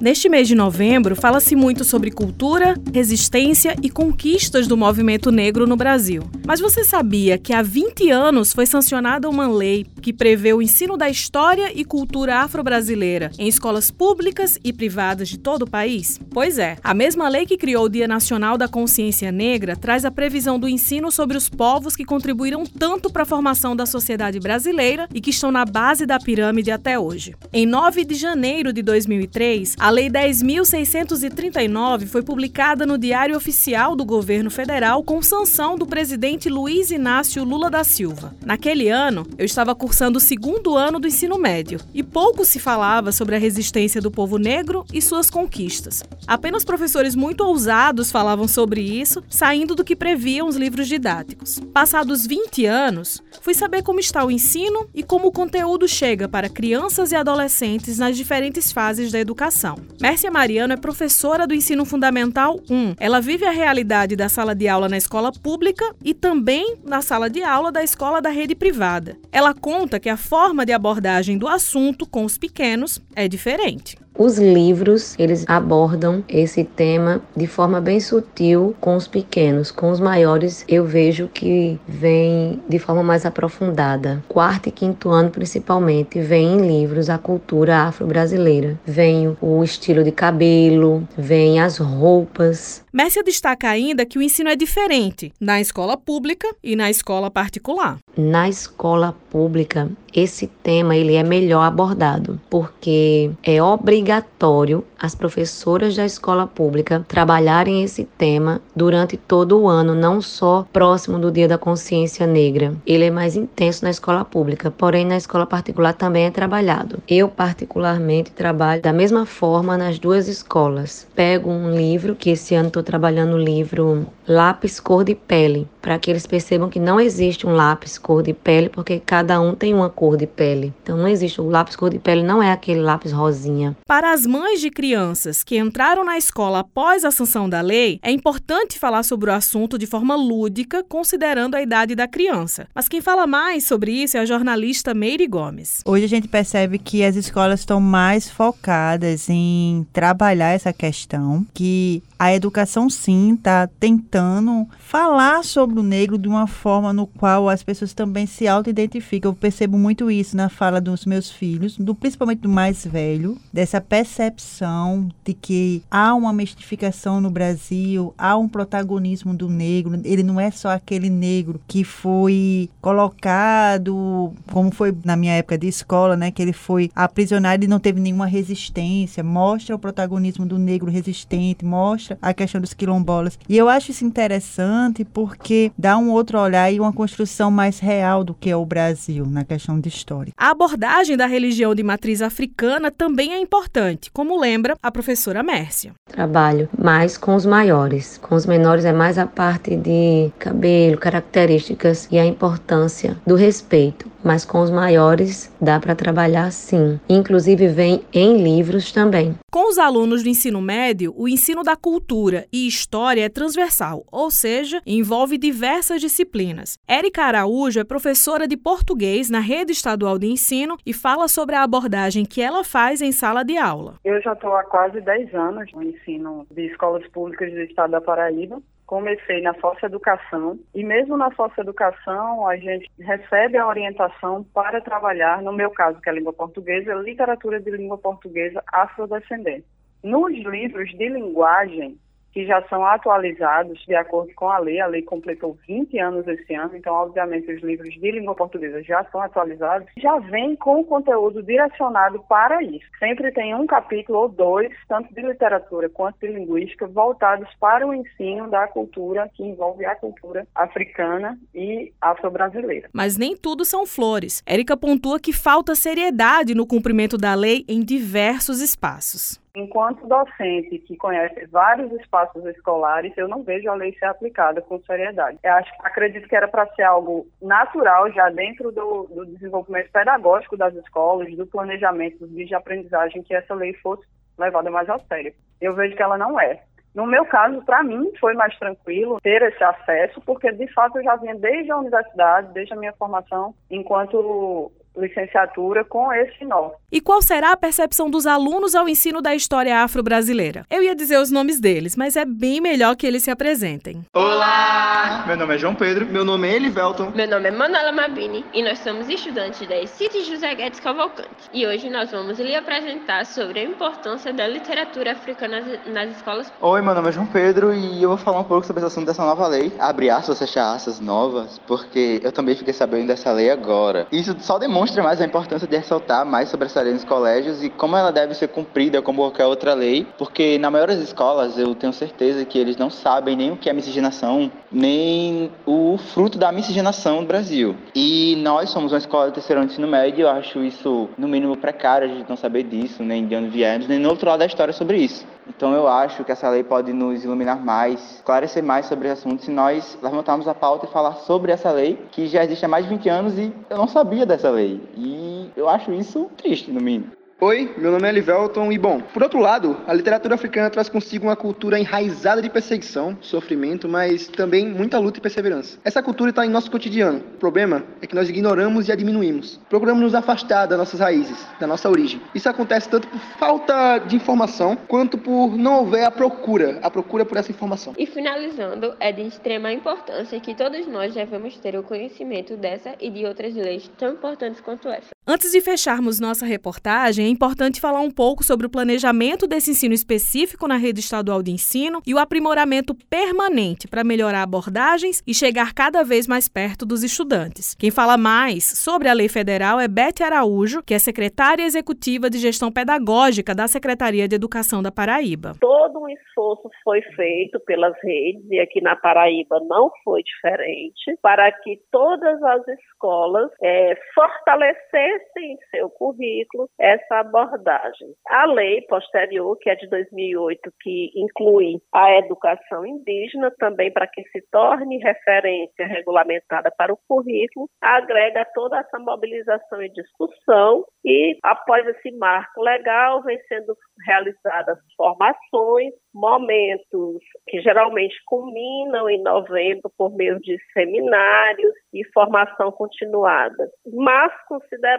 Neste mês de novembro, fala-se muito sobre cultura, resistência e conquistas do movimento negro no Brasil. Mas você sabia que há 20 anos foi sancionada uma lei que prevê o ensino da história e cultura afro-brasileira em escolas públicas e privadas de todo o país? Pois é, a mesma lei que criou o Dia Nacional da Consciência Negra traz a previsão do ensino sobre os povos que contribuíram tanto para a formação da sociedade brasileira e que estão na base da pirâmide até hoje. Em 9 de janeiro de 2003, a Lei 10.639 foi publicada no Diário Oficial do Governo Federal com sanção do presidente Luiz Inácio Lula da Silva. Naquele ano, eu estava cursando o segundo ano do ensino médio e pouco se falava sobre a resistência do povo negro e suas conquistas. Apenas professores muito ousados falavam sobre isso, saindo do que previam os livros didáticos. Passados 20 anos, fui saber como está o ensino e como o conteúdo chega para crianças e adolescentes nas diferentes fases da educação. Mércia Mariano é professora do Ensino Fundamental 1. Ela vive a realidade da sala de aula na escola pública e também na sala de aula da escola da rede privada. Ela conta que a forma de abordagem do assunto com os pequenos é diferente. Os livros, eles abordam esse tema de forma bem sutil com os pequenos. Com os maiores, eu vejo que vem de forma mais aprofundada. Quarto e quinto ano, principalmente, vem em livros a cultura afro-brasileira. Vem o estilo de cabelo, vem as roupas. Mércia destaca ainda que o ensino é diferente na escola pública e na escola particular. Na escola pública, esse tema ele é melhor abordado, porque é obrigatório as professoras da escola pública trabalharem esse tema durante todo o ano, não só próximo do Dia da Consciência Negra. Ele é mais intenso na escola pública, porém na escola particular também é trabalhado. Eu particularmente trabalho da mesma forma nas duas escolas. Pego um livro que esse ano estou trabalhando o livro Lápis Cor de Pele, para que eles percebam que não existe um lápis cor de pele, porque cada um tem uma cor de pele. Então não existe o lápis cor de pele, não é aquele lápis rosinha. Para as mães de crianças que entraram na escola após a sanção da lei, é importante falar sobre o assunto de forma lúdica, considerando a idade da criança. Mas quem fala mais sobre isso é a jornalista Meire Gomes. Hoje a gente percebe que as escolas estão mais focadas em trabalhar essa questão, que a educação sim está tentando falar sobre negro de uma forma no qual as pessoas também se auto-identificam. Eu percebo muito isso na fala dos meus filhos, do, principalmente do mais velho, dessa percepção de que há uma mistificação no Brasil, há um protagonismo do negro. Ele não é só aquele negro que foi colocado, como foi na minha época de escola, né, que ele foi aprisionado e não teve nenhuma resistência. Mostra o protagonismo do negro resistente, mostra a questão dos quilombolas. E eu acho isso interessante porque dá um outro olhar e uma construção mais real do que é o Brasil na questão de história. A abordagem da religião de matriz africana também é importante, como lembra a professora Mércia. Trabalho mais com os maiores. Com os menores é mais a parte de cabelo, características e a importância do respeito mas com os maiores dá para trabalhar sim. Inclusive vem em livros também. Com os alunos do ensino médio, o ensino da cultura e história é transversal, ou seja, envolve diversas disciplinas. Érica Araújo é professora de português na rede estadual de ensino e fala sobre a abordagem que ela faz em sala de aula. Eu já estou há quase 10 anos no ensino de escolas públicas do estado da Paraíba comecei na Força Educação e mesmo na Força Educação a gente recebe a orientação para trabalhar, no meu caso que é a língua portuguesa, literatura de língua portuguesa afrodescendente. Nos livros de linguagem, que já são atualizados de acordo com a lei. A lei completou 20 anos esse ano, então, obviamente, os livros de língua portuguesa já são atualizados. Já vem com conteúdo direcionado para isso. Sempre tem um capítulo ou dois, tanto de literatura quanto de linguística, voltados para o ensino da cultura que envolve a cultura africana e afro-brasileira. Mas nem tudo são flores. Érica pontua que falta seriedade no cumprimento da lei em diversos espaços. Enquanto docente que conhece vários espaços escolares, eu não vejo a lei ser aplicada com seriedade. Eu acho, acredito que era para ser algo natural já dentro do, do, desenvolvimento pedagógico das escolas, do planejamento de aprendizagem, que essa lei fosse levada mais a sério. Eu vejo que ela não é. No meu caso, para mim, foi mais tranquilo ter esse acesso, porque de fato eu já vinha desde a universidade, desde a minha formação enquanto licenciatura com esse nó. E qual será a percepção dos alunos ao ensino da história afro-brasileira? Eu ia dizer os nomes deles, mas é bem melhor que eles se apresentem. Olá! Meu nome é João Pedro. Meu nome é Elivelton. Meu nome é Manuela Mabini e nós somos estudantes da City José Guedes Cavalcante. E hoje nós vamos lhe apresentar sobre a importância da literatura africana nas escolas. Oi, meu nome é João Pedro e eu vou falar um pouco sobre esse assunto dessa nova lei. Abre aspas, fechar aspas novas, porque eu também fiquei sabendo dessa lei agora. Isso só demonstra mais a importância de ressaltar mais sobre essa lei nos colégios e como ela deve ser cumprida como qualquer outra lei, porque na maioria das escolas eu tenho certeza que eles não sabem nem o que é miscigenação, nem o fruto da miscigenação no Brasil. E nós somos uma escola de terceiro ano de ensino médio, eu acho isso no mínimo precário a gente não saber disso, nem de onde viemos, nem no outro lado da história sobre isso. Então eu acho que essa lei pode nos iluminar mais, esclarecer mais sobre esse assunto se nós levantarmos a pauta e falar sobre essa lei que já existe há mais de 20 anos e eu não sabia dessa lei. E eu acho isso triste, no mínimo. Oi, meu nome é Livelton e bom, por outro lado, a literatura africana traz consigo uma cultura enraizada de perseguição, sofrimento, mas também muita luta e perseverança. Essa cultura está em nosso cotidiano. O problema é que nós ignoramos e a diminuímos. Procuramos nos afastar das nossas raízes, da nossa origem. Isso acontece tanto por falta de informação, quanto por não houver a procura, a procura por essa informação. E finalizando, é de extrema importância que todos nós devemos ter o conhecimento dessa e de outras leis tão importantes quanto essa. Antes de fecharmos nossa reportagem, é importante falar um pouco sobre o planejamento desse ensino específico na rede estadual de ensino e o aprimoramento permanente para melhorar abordagens e chegar cada vez mais perto dos estudantes. Quem fala mais sobre a lei federal é Beth Araújo, que é secretária executiva de gestão pedagógica da Secretaria de Educação da Paraíba. Todo um esforço foi feito pelas redes e aqui na Paraíba não foi diferente para que todas as escolas é, fortalecessem em seu currículo essa abordagem. A lei posterior, que é de 2008, que inclui a educação indígena, também para que se torne referência regulamentada para o currículo, agrega toda essa mobilização e discussão e, após esse marco legal, vem sendo realizadas formações, momentos que geralmente culminam em novembro por meio de seminários e formação continuada. Mas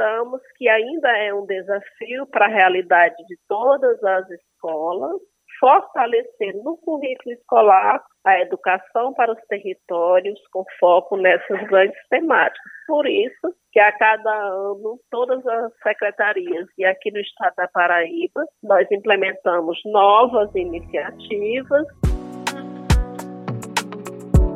consideramos que ainda é um desafio para a realidade de todas as escolas fortalecer no currículo escolar a educação para os territórios com foco nessas grandes temáticas. Por isso que a cada ano todas as secretarias e aqui no estado da Paraíba nós implementamos novas iniciativas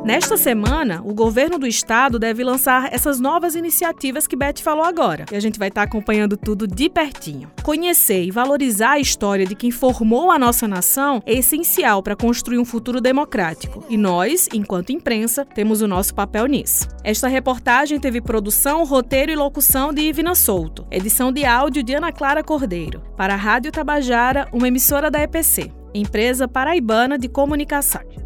Nesta semana, o governo do estado deve lançar essas novas iniciativas que Beth falou agora. E a gente vai estar acompanhando tudo de pertinho. Conhecer e valorizar a história de quem formou a nossa nação é essencial para construir um futuro democrático. E nós, enquanto imprensa, temos o nosso papel nisso. Esta reportagem teve produção, roteiro e locução de Ivina Souto. Edição de áudio de Ana Clara Cordeiro. Para a Rádio Tabajara, uma emissora da EPC, Empresa Paraibana de Comunicação.